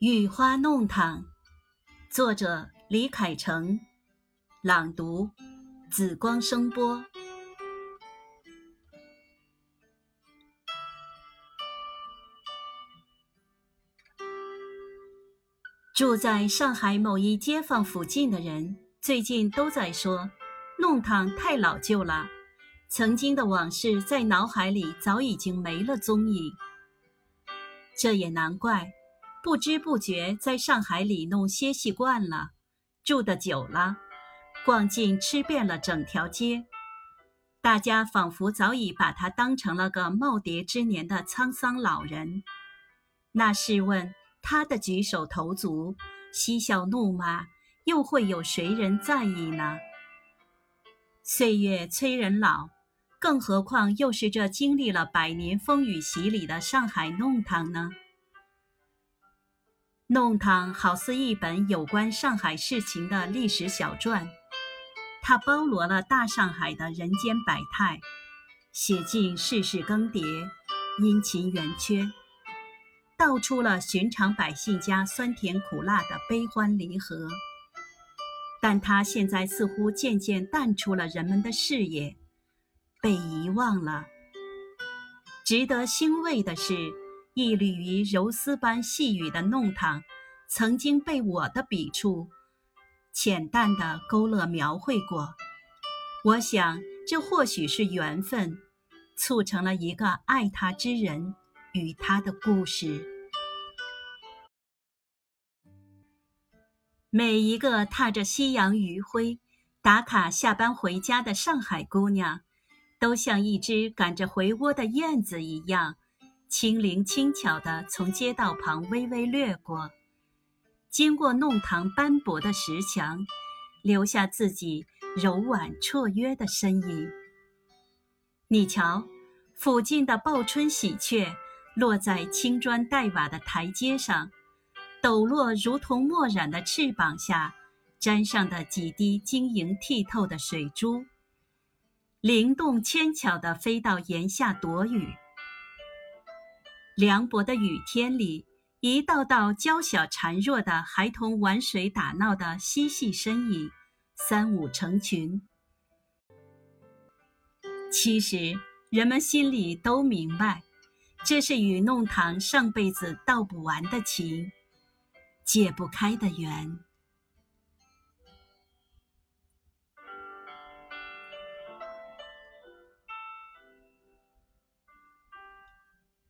雨花弄堂，作者李凯成，朗读紫光声波。住在上海某一街坊附近的人，最近都在说，弄堂太老旧了，曾经的往事在脑海里早已经没了踪影。这也难怪。不知不觉在上海里弄歇息惯了，住的久了，逛尽吃遍了整条街，大家仿佛早已把他当成了个耄耋之年的沧桑老人。那试问他的举手投足、嬉笑怒骂，又会有谁人在意呢？岁月催人老，更何况又是这经历了百年风雨洗礼的上海弄堂呢？弄堂好似一本有关上海事情的历史小传，它包罗了大上海的人间百态，写尽世事更迭、阴晴圆缺，道出了寻常百姓家酸甜苦辣的悲欢离合。但它现在似乎渐渐淡出了人们的视野，被遗忘了。值得欣慰的是。一缕于柔丝般细雨的弄堂，曾经被我的笔触浅淡的勾勒描绘过。我想，这或许是缘分，促成了一个爱他之人与他的故事。每一个踏着夕阳余晖打卡下班回家的上海姑娘，都像一只赶着回窝的燕子一样。轻灵轻巧地从街道旁微微掠过，经过弄堂斑驳的石墙，留下自己柔婉绰约的身影。你瞧，附近的报春喜鹊落在青砖黛瓦的台阶上，抖落如同墨染的翅膀下沾上的几滴晶莹剔透的水珠，灵动纤巧地飞到檐下躲雨。凉薄的雨天里，一道道娇小孱弱的孩童玩水打闹的嬉戏身影，三五成群。其实，人们心里都明白，这是与弄堂上辈子道不完的情，解不开的缘。